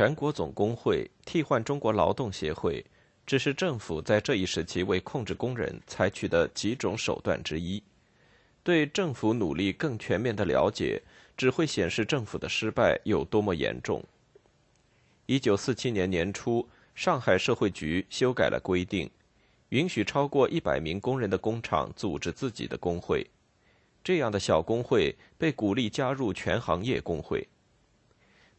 全国总工会替换中国劳动协会，只是政府在这一时期为控制工人采取的几种手段之一。对政府努力更全面的了解，只会显示政府的失败有多么严重。一九四七年年初，上海社会局修改了规定，允许超过一百名工人的工厂组织自己的工会，这样的小工会被鼓励加入全行业工会。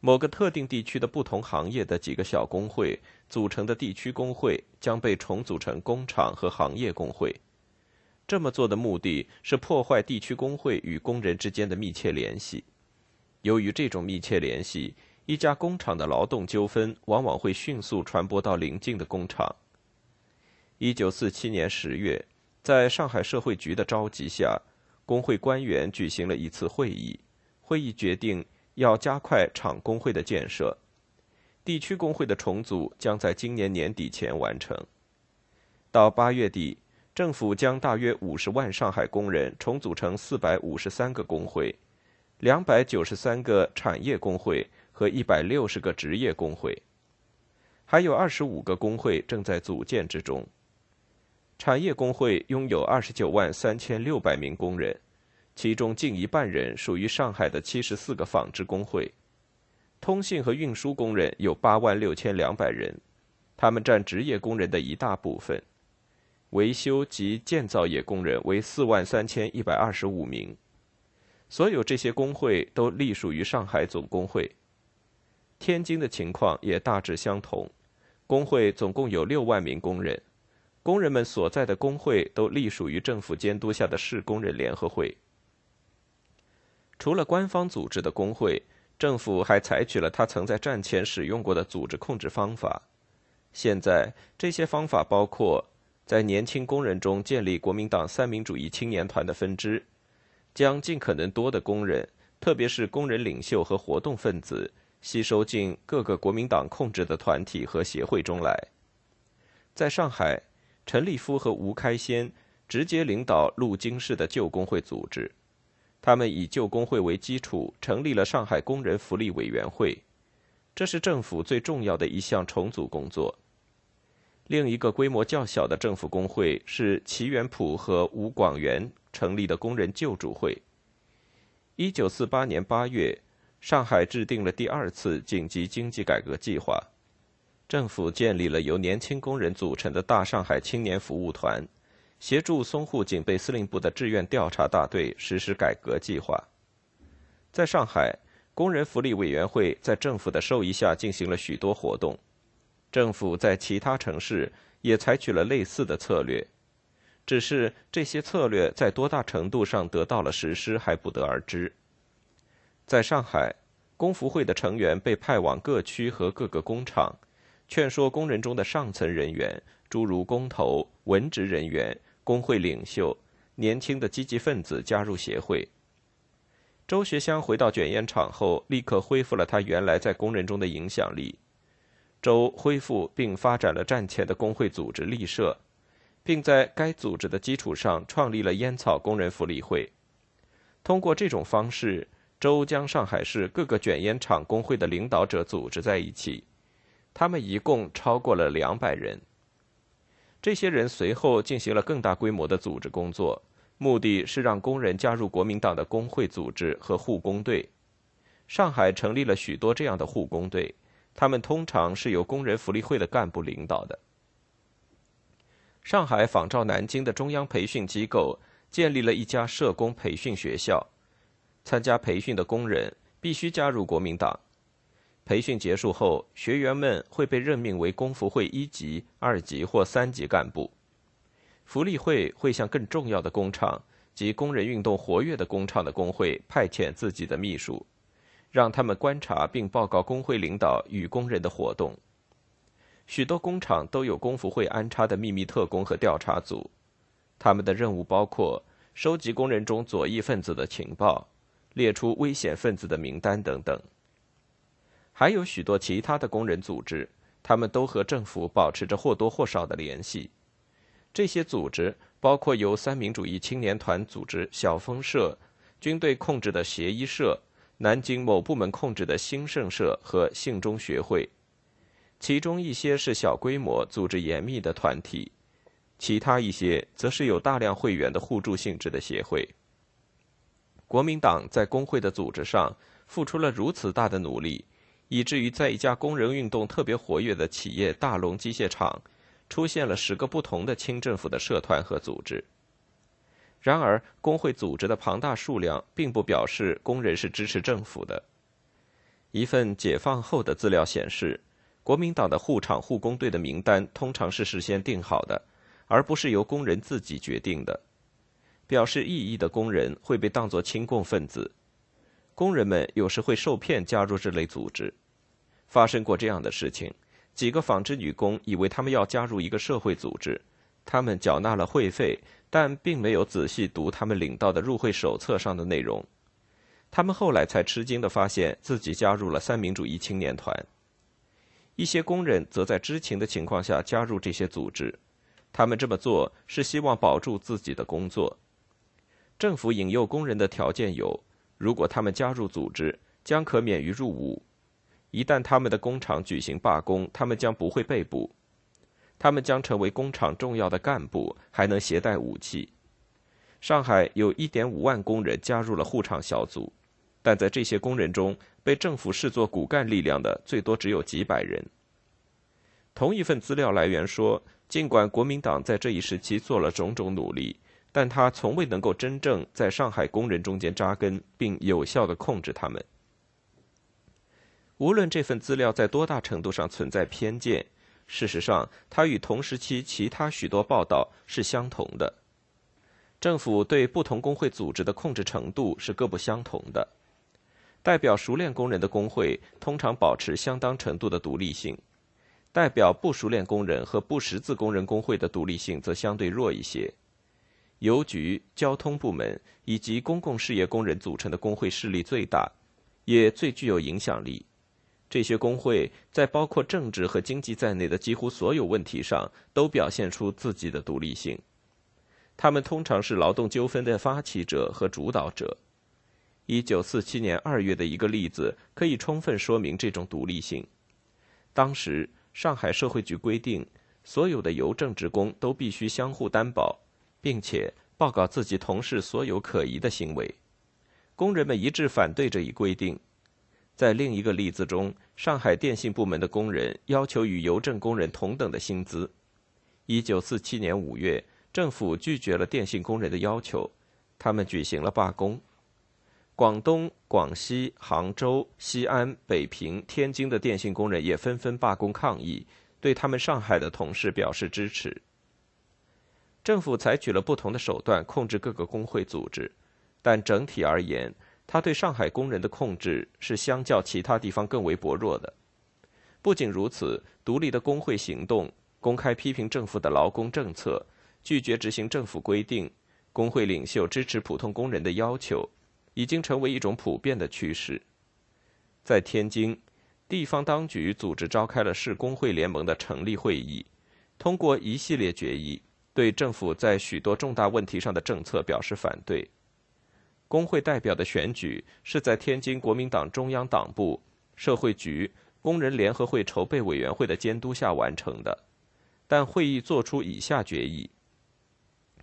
某个特定地区的不同行业的几个小工会组成的地区工会将被重组成工厂和行业工会。这么做的目的是破坏地区工会与工人之间的密切联系。由于这种密切联系，一家工厂的劳动纠纷往往会迅速传播到邻近的工厂。一九四七年十月，在上海社会局的召集下，工会官员举行了一次会议。会议决定。要加快厂工会的建设，地区工会的重组将在今年年底前完成。到八月底，政府将大约五十万上海工人重组成四百五十三个工会、两百九十三个产业工会和一百六十个职业工会，还有二十五个工会正在组建之中。产业工会拥有二十九万三千六百名工人。其中近一半人属于上海的七十四个纺织工会，通信和运输工人有八万六千两百人，他们占职业工人的一大部分。维修及建造业工人为四万三千一百二十五名，所有这些工会都隶属于上海总工会。天津的情况也大致相同，工会总共有六万名工人，工人们所在的工会都隶属于政府监督下的市工人联合会。除了官方组织的工会，政府还采取了他曾在战前使用过的组织控制方法。现在，这些方法包括在年轻工人中建立国民党三民主义青年团的分支，将尽可能多的工人，特别是工人领袖和活动分子，吸收进各个国民党控制的团体和协会中来。在上海，陈立夫和吴开先直接领导陆京市的旧工会组织。他们以旧工会为基础，成立了上海工人福利委员会，这是政府最重要的一项重组工作。另一个规模较小的政府工会是齐元溥和吴广元成立的工人救助会。一九四八年八月，上海制定了第二次紧急经济改革计划，政府建立了由年轻工人组成的大上海青年服务团。协助淞沪警备司令部的志愿调查大队实施改革计划。在上海，工人福利委员会在政府的授意下进行了许多活动。政府在其他城市也采取了类似的策略，只是这些策略在多大程度上得到了实施还不得而知。在上海，工福会的成员被派往各区和各个工厂，劝说工人中的上层人员。诸如工头、文职人员、工会领袖、年轻的积极分子加入协会。周学湘回到卷烟厂后，立刻恢复了他原来在工人中的影响力。周恢复并发展了战前的工会组织立社，并在该组织的基础上创立了烟草工人福利会。通过这种方式，周将上海市各个卷烟厂工会的领导者组织在一起，他们一共超过了两百人。这些人随后进行了更大规模的组织工作。目的是让工人加入国民党的工会组织和护工队。上海成立了许多这样的护工队，他们通常是由工人福利会的干部领导的。上海仿照南京的中央培训机构，建立了一家社工培训学校。参加培训的工人必须加入国民党。培训结束后，学员们会被任命为工福会一级、二级或三级干部。福利会会向更重要的工厂及工人运动活跃的工厂的工会派遣自己的秘书，让他们观察并报告工会领导与工人的活动。许多工厂都有工服会安插的秘密特工和调查组，他们的任务包括收集工人中左翼分子的情报，列出危险分子的名单等等。还有许多其他的工人组织，他们都和政府保持着或多或少的联系。这些组织包括由三民主义青年团组织小丰社、军队控制的协一社、南京某部门控制的兴盛社和信中学会。其中一些是小规模、组织严密的团体，其他一些则是有大量会员的互助性质的协会。国民党在工会的组织上付出了如此大的努力，以至于在一家工人运动特别活跃的企业大龙机械厂。出现了十个不同的清政府的社团和组织。然而，工会组织的庞大数量并不表示工人是支持政府的。一份解放后的资料显示，国民党的护厂护工队的名单通常是事先定好的，而不是由工人自己决定的。表示异议的工人会被当作亲共分子。工人们有时会受骗加入这类组织。发生过这样的事情。几个纺织女工以为他们要加入一个社会组织，他们缴纳了会费，但并没有仔细读他们领到的入会手册上的内容。他们后来才吃惊地发现自己加入了三民主义青年团。一些工人则在知情的情况下加入这些组织，他们这么做是希望保住自己的工作。政府引诱工人的条件有：如果他们加入组织，将可免于入伍。一旦他们的工厂举行罢工，他们将不会被捕，他们将成为工厂重要的干部，还能携带武器。上海有一点五万工人加入了护厂小组，但在这些工人中，被政府视作骨干力量的最多只有几百人。同一份资料来源说，尽管国民党在这一时期做了种种努力，但他从未能够真正在上海工人中间扎根，并有效地控制他们。无论这份资料在多大程度上存在偏见，事实上，它与同时期其他许多报道是相同的。政府对不同工会组织的控制程度是各不相同的。代表熟练工人的工会通常保持相当程度的独立性，代表不熟练工人和不识字工人工会的独立性则相对弱一些。邮局、交通部门以及公共事业工人组成的工会势力最大，也最具有影响力。这些工会在包括政治和经济在内的几乎所有问题上都表现出自己的独立性。他们通常是劳动纠纷的发起者和主导者。一九四七年二月的一个例子可以充分说明这种独立性。当时，上海社会局规定，所有的邮政职工都必须相互担保，并且报告自己同事所有可疑的行为。工人们一致反对这一规定。在另一个例子中，上海电信部门的工人要求与邮政工人同等的薪资。一九四七年五月，政府拒绝了电信工人的要求，他们举行了罢工。广东、广西、杭州、西安、北平、天津的电信工人也纷纷罢工抗议，对他们上海的同事表示支持。政府采取了不同的手段控制各个工会组织，但整体而言。他对上海工人的控制是相较其他地方更为薄弱的。不仅如此，独立的工会行动公开批评政府的劳工政策，拒绝执行政府规定，工会领袖支持普通工人的要求，已经成为一种普遍的趋势。在天津，地方当局组织召开了市工会联盟的成立会议，通过一系列决议，对政府在许多重大问题上的政策表示反对。工会代表的选举是在天津国民党中央党部、社会局、工人联合会筹备委员会的监督下完成的。但会议作出以下决议：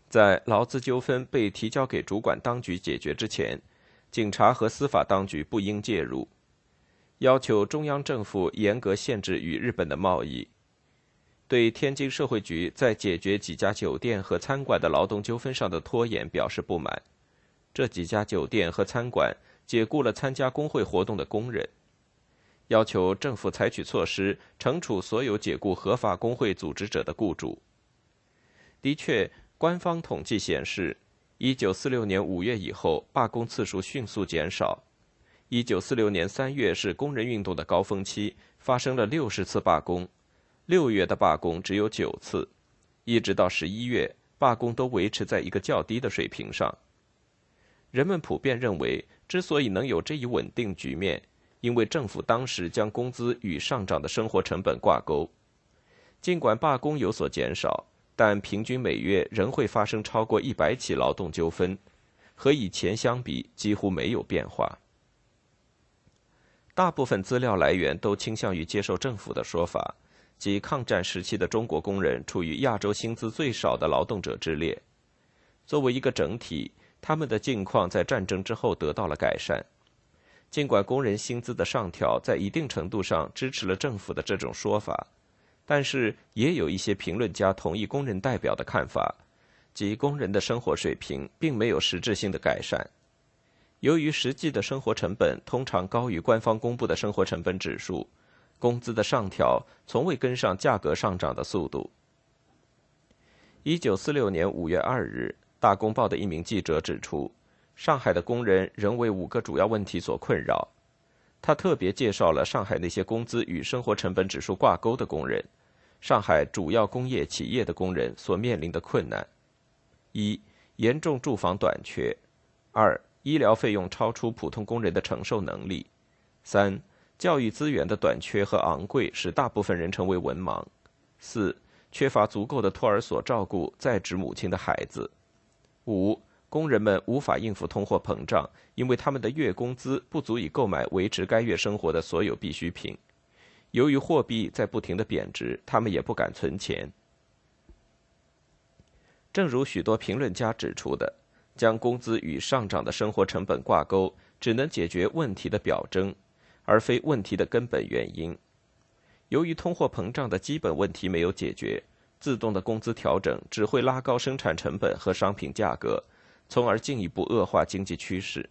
在劳资纠纷被提交给主管当局解决之前，警察和司法当局不应介入；要求中央政府严格限制与日本的贸易；对天津社会局在解决几家酒店和餐馆的劳动纠纷上的拖延表示不满。这几家酒店和餐馆解雇了参加工会活动的工人。要求政府采取措施惩处所有解雇合法工会组织者的雇主。的确，官方统计显示，1946年5月以后罢工次数迅速减少。1946年3月是工人运动的高峰期，发生了60次罢工；6月的罢工只有9次，一直到11月，罢工都维持在一个较低的水平上。人们普遍认为，之所以能有这一稳定局面，因为政府当时将工资与上涨的生活成本挂钩，尽管罢工有所减少，但平均每月仍会发生超过一百起劳动纠纷，和以前相比几乎没有变化。大部分资料来源都倾向于接受政府的说法，即抗战时期的中国工人处于亚洲薪资最少的劳动者之列。作为一个整体，他们的境况在战争之后得到了改善。尽管工人薪资的上调在一定程度上支持了政府的这种说法，但是也有一些评论家同意工人代表的看法，即工人的生活水平并没有实质性的改善。由于实际的生活成本通常高于官方公布的生活成本指数，工资的上调从未跟上价格上涨的速度。一九四六年五月二日，《大公报》的一名记者指出。上海的工人仍为五个主要问题所困扰。他特别介绍了上海那些工资与生活成本指数挂钩的工人，上海主要工业企业的工人所面临的困难：一、严重住房短缺；二、医疗费用超出普通工人的承受能力；三、教育资源的短缺和昂贵使大部分人成为文盲；四、缺乏足够的托儿所照顾在职母亲的孩子；五。工人们无法应付通货膨胀，因为他们的月工资不足以购买维持该月生活的所有必需品。由于货币在不停的贬值，他们也不敢存钱。正如许多评论家指出的，将工资与上涨的生活成本挂钩，只能解决问题的表征，而非问题的根本原因。由于通货膨胀的基本问题没有解决，自动的工资调整只会拉高生产成本和商品价格。从而进一步恶化经济趋势。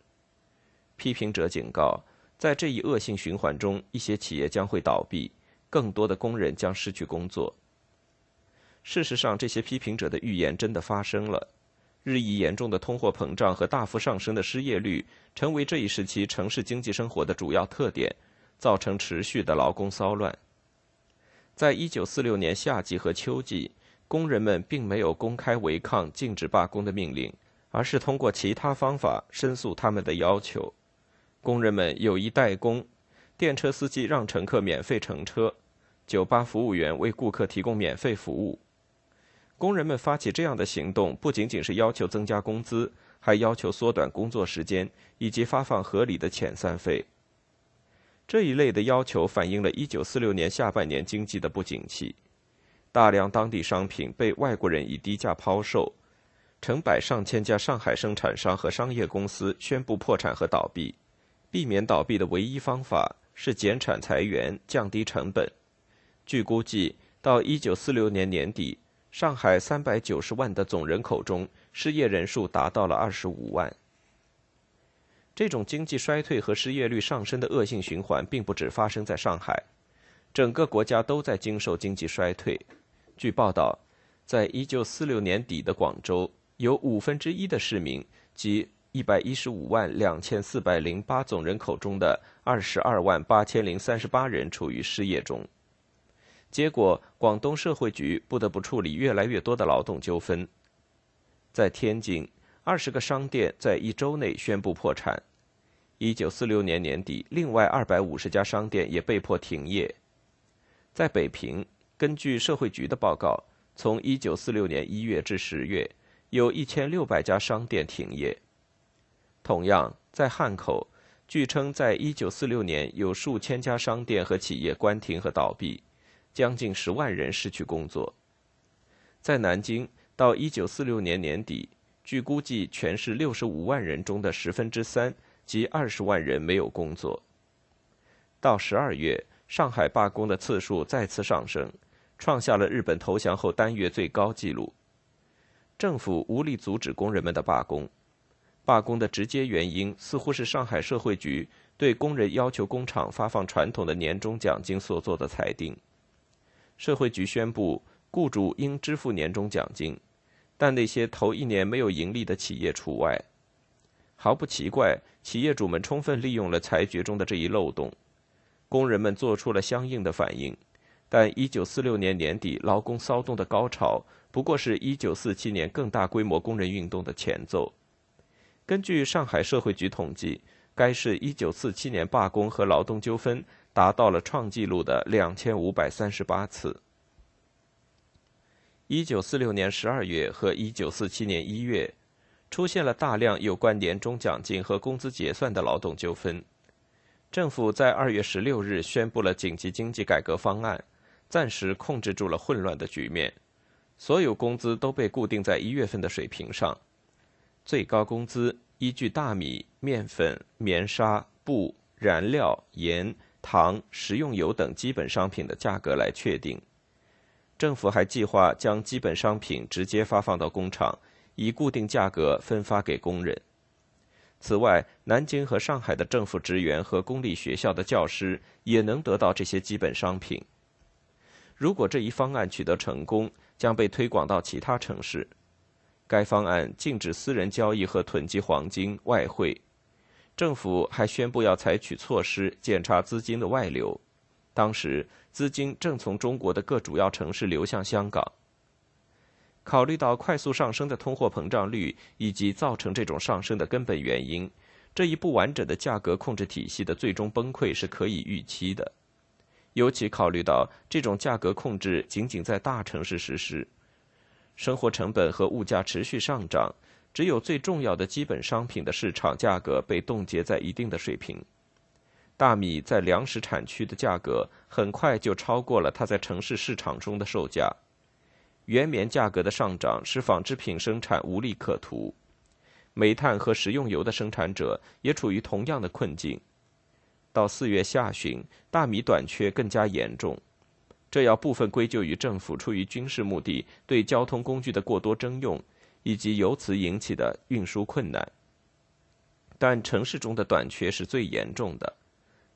批评者警告，在这一恶性循环中，一些企业将会倒闭，更多的工人将失去工作。事实上，这些批评者的预言真的发生了。日益严重的通货膨胀和大幅上升的失业率，成为这一时期城市经济生活的主要特点，造成持续的劳工骚乱。在一九四六年夏季和秋季，工人们并没有公开违抗禁止罢工的命令。而是通过其他方法申诉他们的要求。工人们有意代工，电车司机让乘客免费乘车，酒吧服务员为顾客提供免费服务。工人们发起这样的行动，不仅仅是要求增加工资，还要求缩短工作时间以及发放合理的遣散费。这一类的要求反映了1946年下半年经济的不景气，大量当地商品被外国人以低价抛售。成百上千家上海生产商和商业公司宣布破产和倒闭，避免倒闭的唯一方法是减产裁员、降低成本。据估计，到一九四六年年底，上海三百九十万的总人口中，失业人数达到了二十五万。这种经济衰退和失业率上升的恶性循环，并不只发生在上海，整个国家都在经受经济衰退。据报道，在一九四六年底的广州。有五分之一的市民，即一百一十五万两千四百零八总人口中的二十二万八千零三十八人处于失业中。结果广东社会局不得不处理越来越多的劳动纠纷。在天津，二十个商店在一周内宣布破产。一九四六年年底，另外二百五十家商店也被迫停业。在北平，根据社会局的报告，从一九四六年一月至十月，有一千六百家商店停业。同样，在汉口，据称在一九四六年有数千家商店和企业关停和倒闭，将近十万人失去工作。在南京，到一九四六年年底，据估计，全市六十五万人中的十分之三。及二十万人没有工作。到十二月，上海罢工的次数再次上升，创下了日本投降后单月最高纪录。政府无力阻止工人们的罢工，罢工的直接原因似乎是上海社会局对工人要求工厂发放传统的年终奖金所做的裁定。社会局宣布，雇主应支付年终奖金，但那些头一年没有盈利的企业除外。毫不奇怪，企业主们充分利用了裁决中的这一漏洞，工人们做出了相应的反应。但1946年年底劳工骚动的高潮，不过是一九四七年更大规模工人运动的前奏。根据上海社会局统计，该市1947年罢工和劳动纠纷达到了创纪录的2538次。1946年12月和1947年1月。出现了大量有关年终奖金和工资结算的劳动纠纷。政府在二月十六日宣布了紧急经济改革方案，暂时控制住了混乱的局面。所有工资都被固定在一月份的水平上，最高工资依据大米、面粉、棉纱、布、燃料、盐、糖、食用油等基本商品的价格来确定。政府还计划将基本商品直接发放到工厂。以固定价格分发给工人。此外，南京和上海的政府职员和公立学校的教师也能得到这些基本商品。如果这一方案取得成功，将被推广到其他城市。该方案禁止私人交易和囤积黄金、外汇。政府还宣布要采取措施检查资金的外流。当时，资金正从中国的各主要城市流向香港。考虑到快速上升的通货膨胀率以及造成这种上升的根本原因，这一不完整的价格控制体系的最终崩溃是可以预期的。尤其考虑到这种价格控制仅仅在大城市实施，生活成本和物价持续上涨，只有最重要的基本商品的市场价格被冻结在一定的水平。大米在粮食产区的价格很快就超过了它在城市市场中的售价。原棉价格的上涨使纺织品生产无利可图，煤炭和食用油的生产者也处于同样的困境。到四月下旬，大米短缺更加严重，这要部分归咎于政府出于军事目的对交通工具的过多征用，以及由此引起的运输困难。但城市中的短缺是最严重的，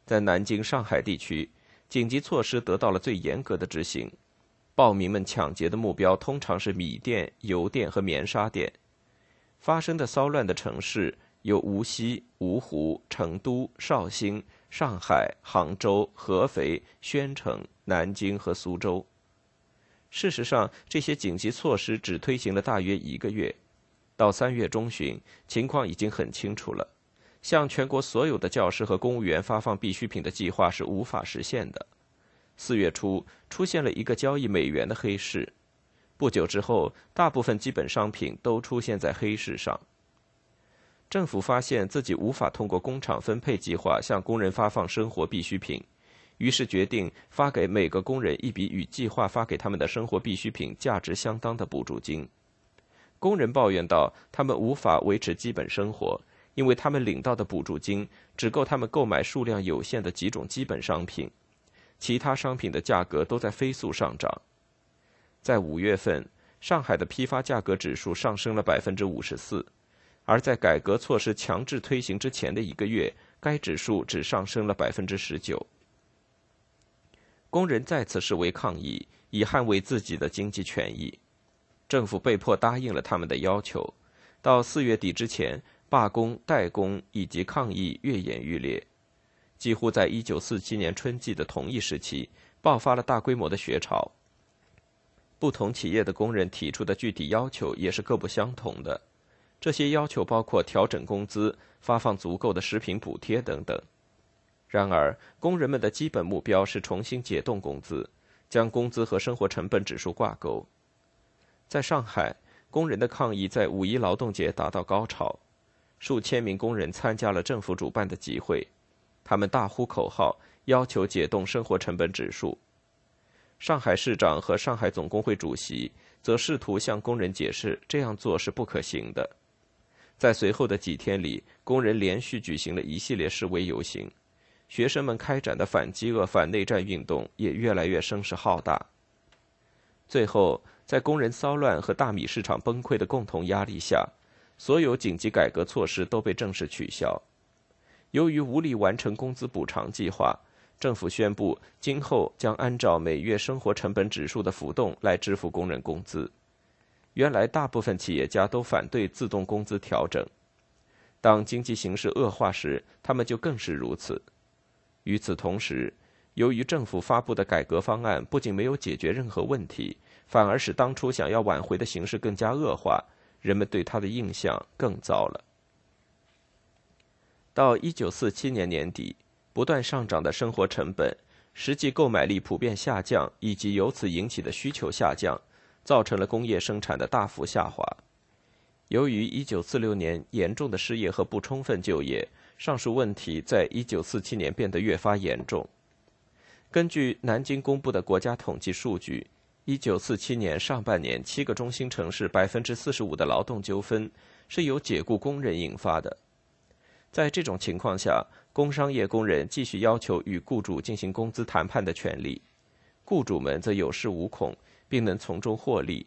在南京、上海地区，紧急措施得到了最严格的执行。暴民们抢劫的目标通常是米店、油店和棉纱店。发生的骚乱的城市有无锡、芜湖、成都、绍兴、上海、杭州、合肥、宣城、南京和苏州。事实上，这些紧急措施只推行了大约一个月。到三月中旬，情况已经很清楚了：向全国所有的教师和公务员发放必需品的计划是无法实现的。四月初出现了一个交易美元的黑市，不久之后，大部分基本商品都出现在黑市上。政府发现自己无法通过工厂分配计划向工人发放生活必需品，于是决定发给每个工人一笔与计划发给他们的生活必需品价值相当的补助金。工人抱怨道：“他们无法维持基本生活，因为他们领到的补助金只够他们购买数量有限的几种基本商品。”其他商品的价格都在飞速上涨。在五月份，上海的批发价格指数上升了百分之五十四，而在改革措施强制推行之前的一个月，该指数只上升了百分之十九。工人再次示威抗议，以捍卫自己的经济权益。政府被迫答应了他们的要求。到四月底之前，罢工、代工以及抗议越演愈烈。几乎在1947年春季的同一时期，爆发了大规模的学潮。不同企业的工人提出的具体要求也是各不相同的。这些要求包括调整工资、发放足够的食品补贴等等。然而，工人们的基本目标是重新解冻工资，将工资和生活成本指数挂钩。在上海，工人的抗议在五一劳动节达到高潮，数千名工人参加了政府主办的集会，他们大呼口号，要求解冻生活成本指数。上海市长和上海总工会主席则试图向工人解释这样做是不可行的。在随后的几天里，工人连续举行了一系列示威游行，学生们开展的反饥饿、反内战运动也越来越声势浩大。最后，在工人骚乱和大米市场崩溃的共同压力下，所有紧急改革措施都被正式取消。由于无力完成工资补偿计划，政府宣布今后将按照每月生活成本指数的浮动来支付工人工资。原来，大部分企业家都反对自动工资调整。当经济形势恶化时，他们就更是如此。与此同时，由于政府发布的改革方案不仅没有解决任何问题，反而使当初想要挽回的形势更加恶化，人们对他的印象更糟了。到一九四七年年底，不断上涨的生活成本、实际购买力普遍下降，以及由此引起的需求下降。造成了工业生产的大幅下滑。由于1946年严重的失业和不充分就业，上述问题在1947年变得越发严重。根据南京公布的国家统计数据，1947年上半年七个中心城市45%的劳动纠纷是由解雇工人引发的。在这种情况下，工商业工人继续要求与雇主进行工资谈判的权利，雇主们则有恃无恐。并能从中获利，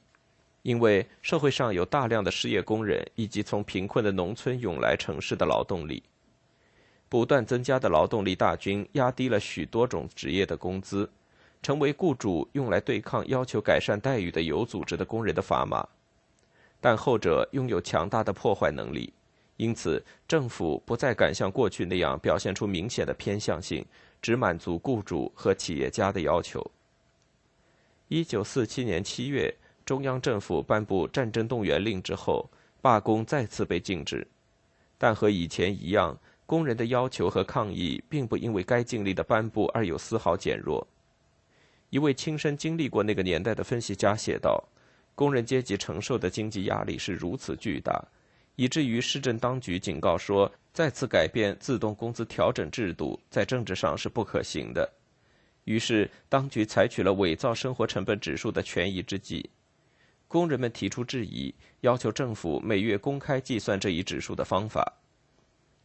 因为社会上有大量的失业工人以及从贫困的农村涌来城市的劳动力。不断增加的劳动力大军压低了许多种职业的工资，成为雇主用来对抗要求改善待遇的有组织的工人的砝码。但后者拥有强大的破坏能力，因此政府不再敢像过去那样表现出明显的偏向性，只满足雇主和企业家的要求。一九四七年七月，中央政府颁布战争动员令之后，罢工再次被禁止。但和以前一样，工人的要求和抗议并不因为该禁令的颁布而有丝毫减弱。一位亲身经历过那个年代的分析家写道：“工人阶级承受的经济压力是如此巨大，以至于市政当局警告说，再次改变自动工资调整制度在政治上是不可行的。”于是，当局采取了伪造生活成本指数的权宜之计。工人们提出质疑，要求政府每月公开计算这一指数的方法。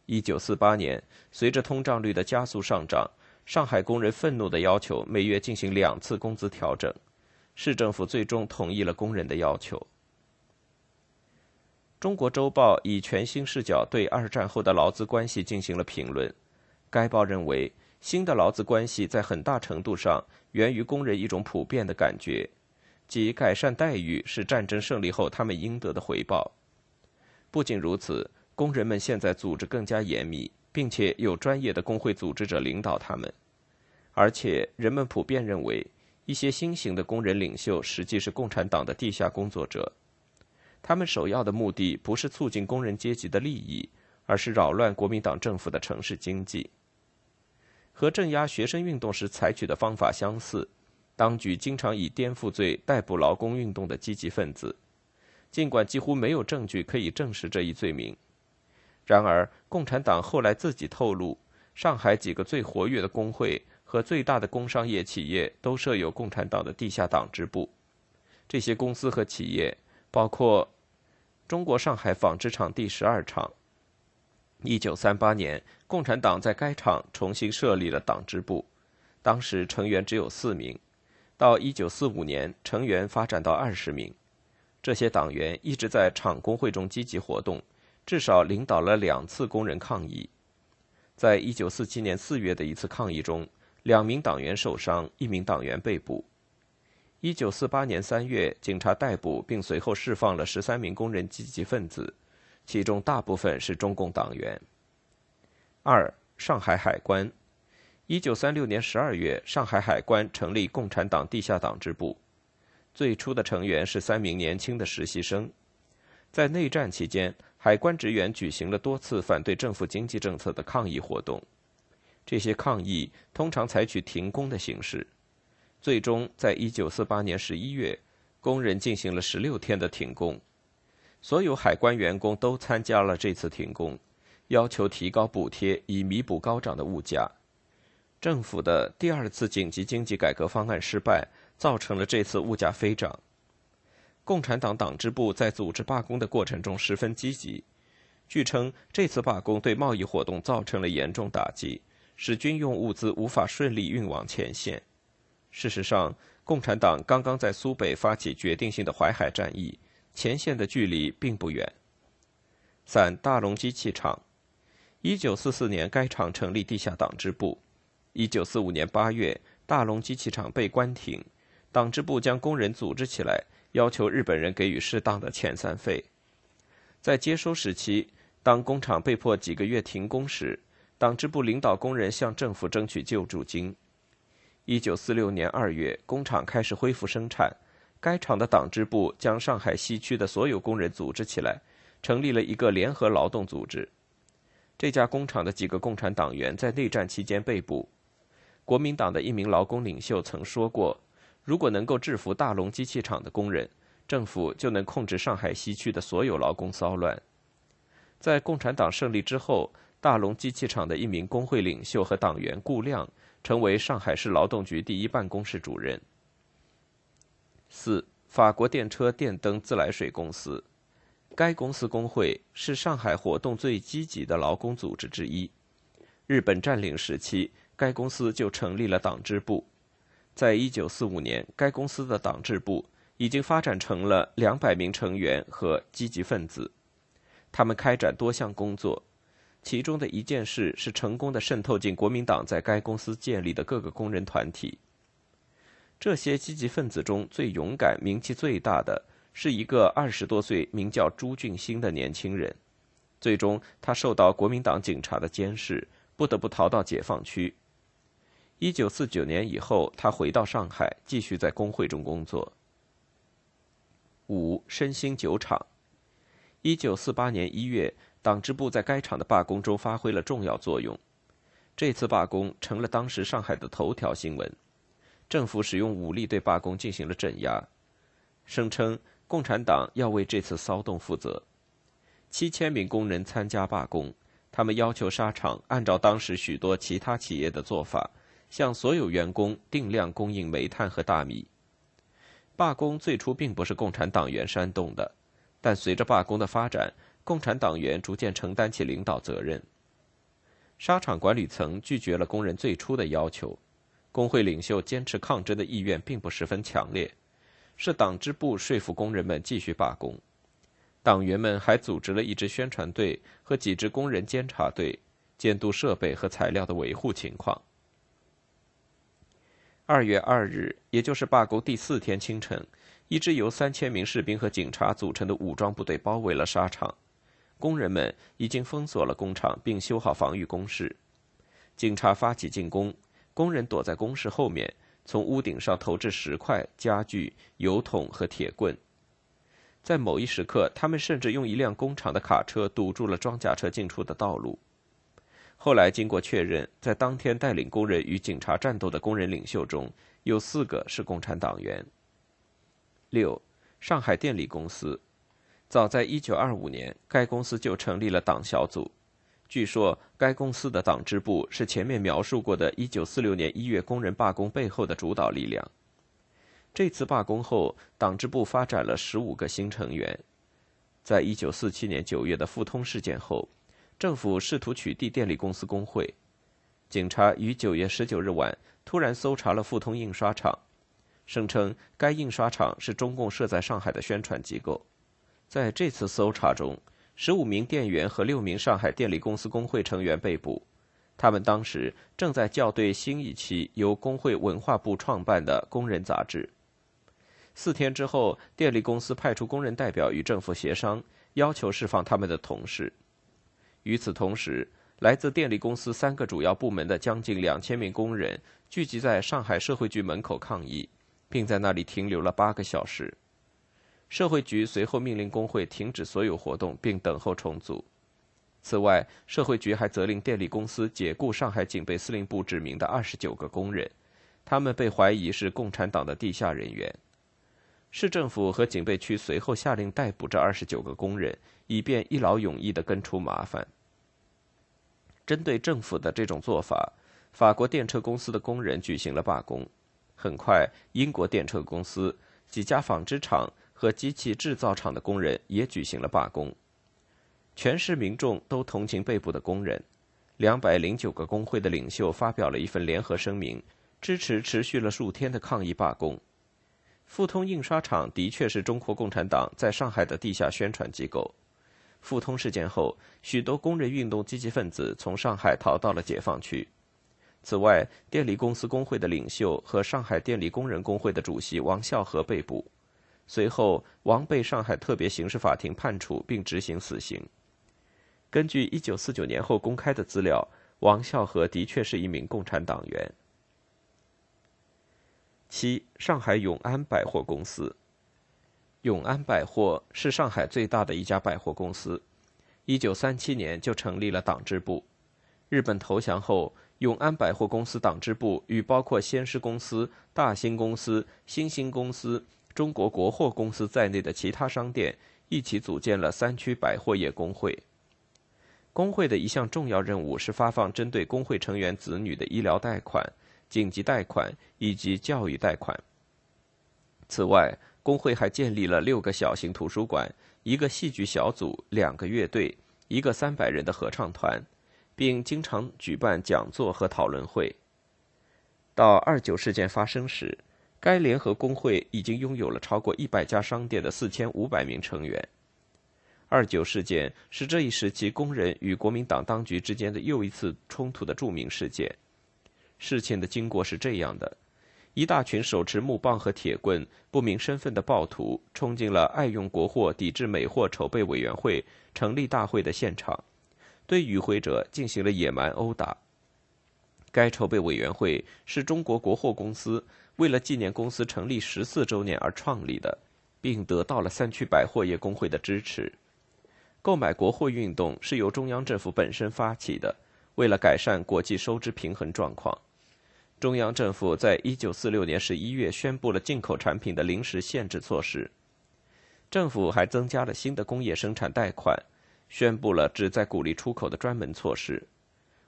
一九四八年，随着通胀率的加速上涨，上海工人愤怒地要求每月进行两次工资调整。市政府最终同意了工人的要求。中国周报以全新视角对二战后的劳资关系进行了评论。该报认为。新的劳资关系在很大程度上源于工人一种普遍的感觉，即改善待遇是战争胜利后他们应得的回报。不仅如此，工人们现在组织更加严密，并且有专业的工会组织者领导他们。而且，人们普遍认为，一些新型的工人领袖实际是共产党的地下工作者。他们首要的目的不是促进工人阶级的利益，而是扰乱国民党政府的城市经济。和镇压学生运动时采取的方法相似，当局经常以颠覆罪逮捕劳工运动的积极分子，尽管几乎没有证据可以证实这一罪名。然而，共产党后来自己透露，上海几个最活跃的工会和最大的工商业企业都设有共产党的地下党支部。这些公司和企业包括中国上海纺织厂第十二厂。一九三八年，共产党在该厂重新设立了党支部，当时成员只有四名。到一九四五年，成员发展到二十名。这些党员一直在厂工会中积极活动，至少领导了两次工人抗议。在一九四七年四月的一次抗议中，两名党员受伤，一名党员被捕。一九四八年三月，警察逮捕并随后释放了十三名工人积极分子。其中大部分是中共党员。二、上海海关，一九三六年十二月，上海海关成立共产党地下党支部，最初的成员是三名年轻的实习生。在内战期间，海关职员举行了多次反对政府经济政策的抗议活动，这些抗议通常采取停工的形式。最终，在一九四八年十一月，工人进行了十六天的停工，所有海关员工都参加了这次停工，要求提高补贴以弥补高涨的物价。政府的第二次紧急经济改革方案失败，造成了这次物价飞涨。共产党党支部在组织罢工的过程中十分积极。据称，这次罢工对贸易活动造成了严重打击，使军用物资无法顺利运往前线。事实上，共产党刚刚在苏北发起决定性的淮海战役，前线的距离并不远。三大龙机器厂，一九四四年该厂成立地下党支部。一九四五年八月，大龙机器厂被关停，党支部将工人组织起来，要求日本人给予适当的遣散费。在接收时期，当工厂被迫几个月停工时，党支部领导工人向政府争取救助金。一九四六年二月，工厂开始恢复生产，该厂的党支部将上海西区的所有工人组织起来，成立了一个联合劳动组织。这家工厂的几个共产党员在内战期间被捕。国民党的一名劳工领袖曾说过：“如果能够制服大龙机器厂的工人，政府就能控制上海西区的所有劳工骚乱。”在共产党胜利之后，大龙机器厂的一名工会领袖和党员顾亮成为上海市劳动局第一办公室主任。四、法国电车电灯自来水公司，该公司工会是上海活动最积极的劳工组织之一。日本占领时期。该公司就成立了党支部，在一九四五年，该公司的党支部已经发展成了两百名成员和积极分子，他们开展多项工作，其中的一件事是成功的渗透进国民党在该公司建立的各个工人团体。这些积极分子中最勇敢、名气最大的是一个二十多岁、名叫朱俊兴的年轻人，最终他受到国民党警察的监视，不得不逃到解放区。一九四九年以后，他回到上海，继续在工会中工作。五申兴酒厂，一九四八年一月，党支部在该厂的罢工中发挥了重要作用。这次罢工成了当时上海的头条新闻。政府使用武力对罢工进行了镇压，声称共产党要为这次骚动负责。七千名工人参加罢工，他们要求沙场按照当时许多其他企业的做法。向所有员工定量供应煤炭和大米。罢工最初并不是共产党员煽动的，但随着罢工的发展，共产党员逐渐承担起领导责任。沙场管理层拒绝了工人最初的要求，工会领袖坚持抗争的意愿并不十分强烈，是党支部说服工人们继续罢工。党员们还组织了一支宣传队和几支工人监察队，监督设备和材料的维护情况。二月二日，也就是罢工第四天清晨，一支由三千名士兵和警察组成的武装部队包围了沙场。工人们已经封锁了工厂，并修好防御工事。警察发起进攻，工人躲在工事后面，从屋顶上投掷石块、家具、油桶和铁棍。在某一时刻，他们甚至用一辆工厂的卡车堵住了装甲车进出的道路。后来经过确认，在当天带领工人与警察战斗的工人领袖中有四个是共产党员。六，上海电力公司，早在一九二五年，该公司就成立了党小组。据说，该公司的党支部是前面描述过的1946年一月工人罢工背后的主导力量。这次罢工后，党支部发展了十五个新成员。在一九四七年九月的富通事件后。政府试图取缔电力公司工会，警察于九月十九日晚突然搜查了富通印刷厂，声称该印刷厂是中共设在上海的宣传机构。在这次搜查中，十五名店员和六名上海电力公司工会成员被捕，他们当时正在校对新一期由工会文化部创办的《工人》杂志。四天之后，电力公司派出工人代表与政府协商，要求释放他们的同事。与此同时，来自电力公司三个主要部门的将近两千名工人聚集在上海社会局门口抗议，并在那里停留了八个小时。社会局随后命令工会停止所有活动，并等候重组。此外，社会局还责令电力公司解雇上海警备司令部指明的二十九个工人，他们被怀疑是共产党的地下人员。市政府和警备区随后下令逮捕这二十九个工人，以便一劳永逸地根除麻烦。针对政府的这种做法，法国电车公司的工人举行了罢工。很快，英国电车公司、几家纺织厂和机器制造厂的工人也举行了罢工。全市民众都同情被捕的工人。两百零九个工会的领袖发表了一份联合声明，支持持续了数天的抗议罢工。富通印刷厂的确是中国共产党在上海的地下宣传机构。富通事件后，许多工人运动积极分子从上海逃到了解放区。此外，电力公司工会的领袖和上海电力工人工会的主席王孝和被捕。随后，王被上海特别刑事法庭判处并执行死刑。根据1949年后公开的资料，王孝和的确是一名共产党员。七，上海永安百货公司。永安百货是上海最大的一家百货公司，一九三七年就成立了党支部。日本投降后，永安百货公司党支部与包括先施公司、大兴公司、新兴公司、中国国货公司在内的其他商店一起组建了三区百货业工会。工会的一项重要任务是发放针对工会成员子女的医疗贷款。紧急贷款以及教育贷款。此外，工会还建立了六个小型图书馆、一个戏剧小组、两个乐队、一个三百人的合唱团，并经常举办讲座和讨论会。到二九事件发生时，该联合工会已经拥有了超过一百家商店的四千五百名成员。二九事件是这一时期工人与国民党当局之间的又一次冲突的著名事件。事情的经过是这样的：一大群手持木棒和铁棍、不明身份的暴徒冲进了爱用国货抵制美货筹备委员会成立大会的现场，对与会者进行了野蛮殴打。该筹备委员会是中国国货公司为了纪念公司成立十四周年而创立的，并得到了三区百货业工会的支持。购买国货运动是由中央政府本身发起的，为了改善国际收支平衡状况。中央政府在一九四六年十一月宣布了进口产品的临时限制措施。政府还增加了新的工业生产贷款，宣布了旨在鼓励出口的专门措施。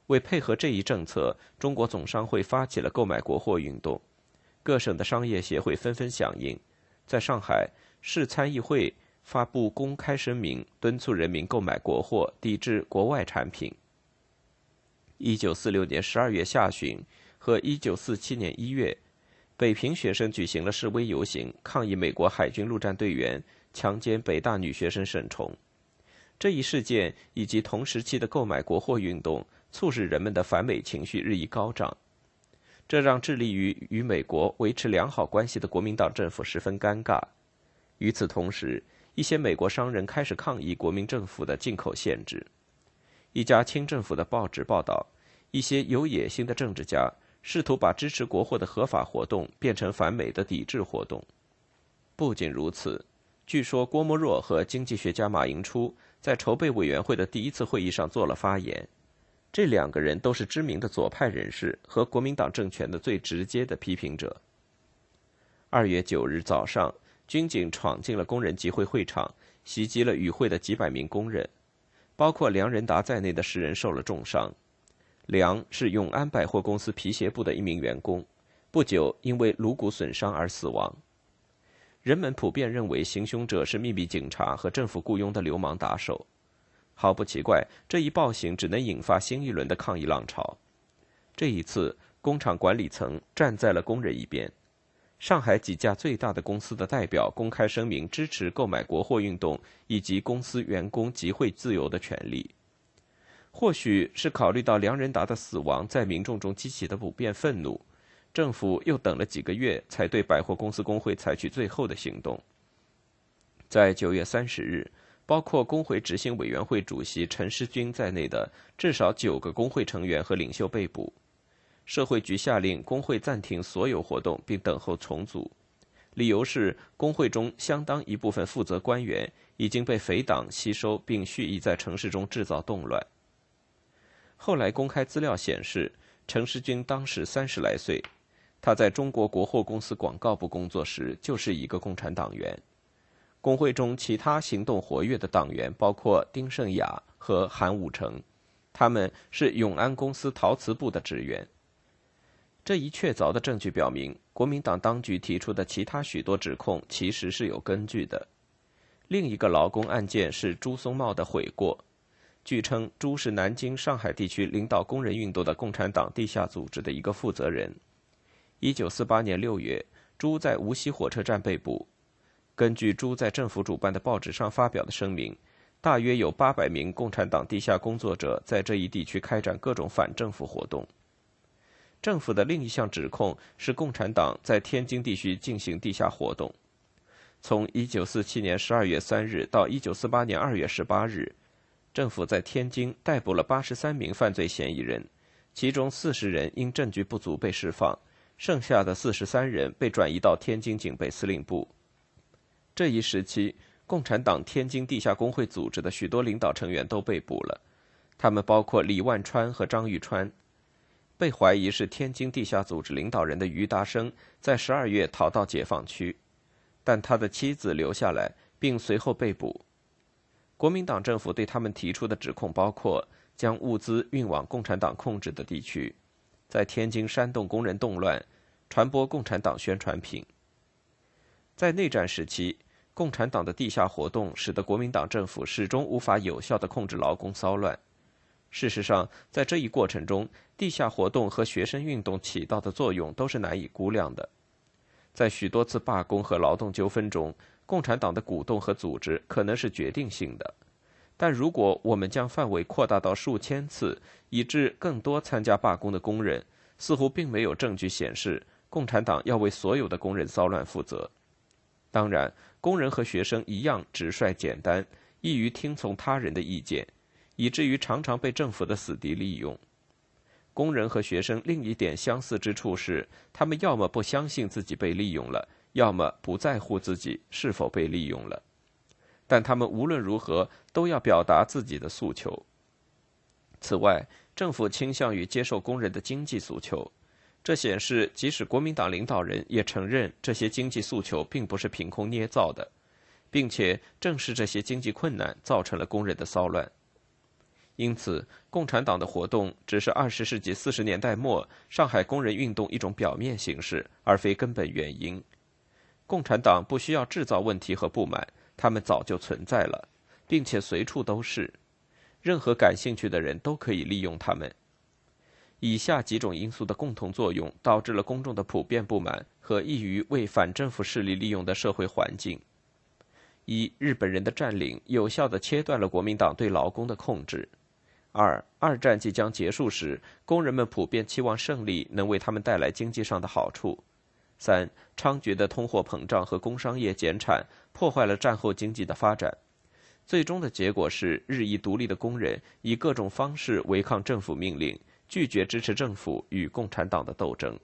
为配合这一政策，中国总商会发起了购买国货运动。各省的商业协会纷纷响应。在上海市参议会发布公开声明，敦促人民购买国货，抵制国外产品。一九四六年十二月下旬。和1947年1月，北平学生举行了示威游行，抗议美国海军陆战队员强奸北大女学生沈崇。这一事件以及同时期的购买国货运动，促使人们的反美情绪日益高涨。这让致力于与美国维持良好关系的国民党政府十分尴尬。与此同时，一些美国商人开始抗议国民政府的进口限制。一家清政府的报纸报道，一些有野心的政治家。试图把支持国货的合法活动变成反美的抵制活动。不仅如此，据说郭沫若和经济学家马寅初在筹备委员会的第一次会议上做了发言。这两个人都是知名的左派人士和国民党政权的最直接的批评者。二月九日早上，军警闯进了工人集会会场，袭击了与会的几百名工人，包括梁仁达在内的十人受了重伤。梁是永安百货公司皮鞋部的一名员工，不久因为颅骨损伤而死亡。人们普遍认为行凶者是秘密警察和政府雇佣的流氓打手。毫不奇怪，这一暴行只能引发新一轮的抗议浪潮。这一次，工厂管理层站在了工人一边。上海几家最大的公司的代表公开声明支持购买国货运动以及公司员工集会自由的权利。或许是考虑到梁仁达的死亡在民众中激起的普遍愤怒，政府又等了几个月，才对百货公司工会采取最后的行动。在九月三十日，包括工会执行委员会主席陈世军在内的至少九个工会成员和领袖被捕。社会局下令工会暂停所有活动，并等候重组，理由是工会中相当一部分负责官员已经被匪党吸收，并蓄意在城市中制造动乱。后来公开资料显示，陈时军当时三十来岁，他在中国国货公司广告部工作时就是一个共产党员。工会中其他行动活跃的党员包括丁胜雅和韩武成，他们是永安公司陶瓷部的职员。这一确凿的证据表明，国民党当局提出的其他许多指控其实是有根据的。另一个劳工案件是朱松茂的悔过。据称，朱是南京、上海地区领导工人运动的共产党地下组织的一个负责人。一九四八年六月，朱在无锡火车站被捕。根据朱在政府主办的报纸上发表的声明，大约有八百名共产党地下工作者在这一地区开展各种反政府活动。政府的另一项指控是共产党在天津地区进行地下活动。从1947年12月3日到1948年2月18日，政府在天津逮捕了83名犯罪嫌疑人，其中40人因证据不足被释放，剩下的43人被转移到天津警备司令部。这一时期，共产党天津地下工会组织的许多领导成员都被捕了，他们包括李万川和张玉川。被怀疑是天津地下组织领导人的于达生，在十二月逃到解放区，但他的妻子留下来，并随后被捕。国民党政府对他们提出的指控包括将物资运往共产党控制的地区，在天津煽动工人动乱，传播共产党宣传品。在内战时期，共产党的地下活动使得国民党政府始终无法有效地控制劳工骚乱。事实上，在这一过程中，地下活动和学生运动起到的作用都是难以估量的。在许多次罢工和劳动纠纷中，共产党的鼓动和组织可能是决定性的。但如果我们将范围扩大到数千次，以致更多参加罢工的工人，似乎并没有证据显示共产党要为所有的工人骚乱负责。当然，工人和学生一样直率简单，易于听从他人的意见。以至于常常被政府的死敌利用。工人和学生另一点相似之处是，他们要么不相信自己被利用了，要么不在乎自己是否被利用了。但他们无论如何都要表达自己的诉求。此外，政府倾向于接受工人的经济诉求，这显示即使国民党领导人也承认这些经济诉求并不是凭空捏造的，并且正是这些经济困难造成了工人的骚乱。因此，共产党的活动只是二十世纪四十年代末上海工人运动一种表面形式，而非根本原因。共产党不需要制造问题和不满，他们早就存在了，并且随处都是。任何感兴趣的人都可以利用他们。以下几种因素的共同作用，导致了公众的普遍不满和易于为反政府势力利用的社会环境。一、日本人的占领有效地切断了国民党对劳工的控制。二、二战即将结束时，工人们普遍期望胜利能为他们带来经济上的好处。三、猖獗的通货膨胀和工商业减产破坏了战后经济的发展。最终的结果是，日益独立的工人以各种方式违抗政府命令，拒绝支持政府与共产党的斗争。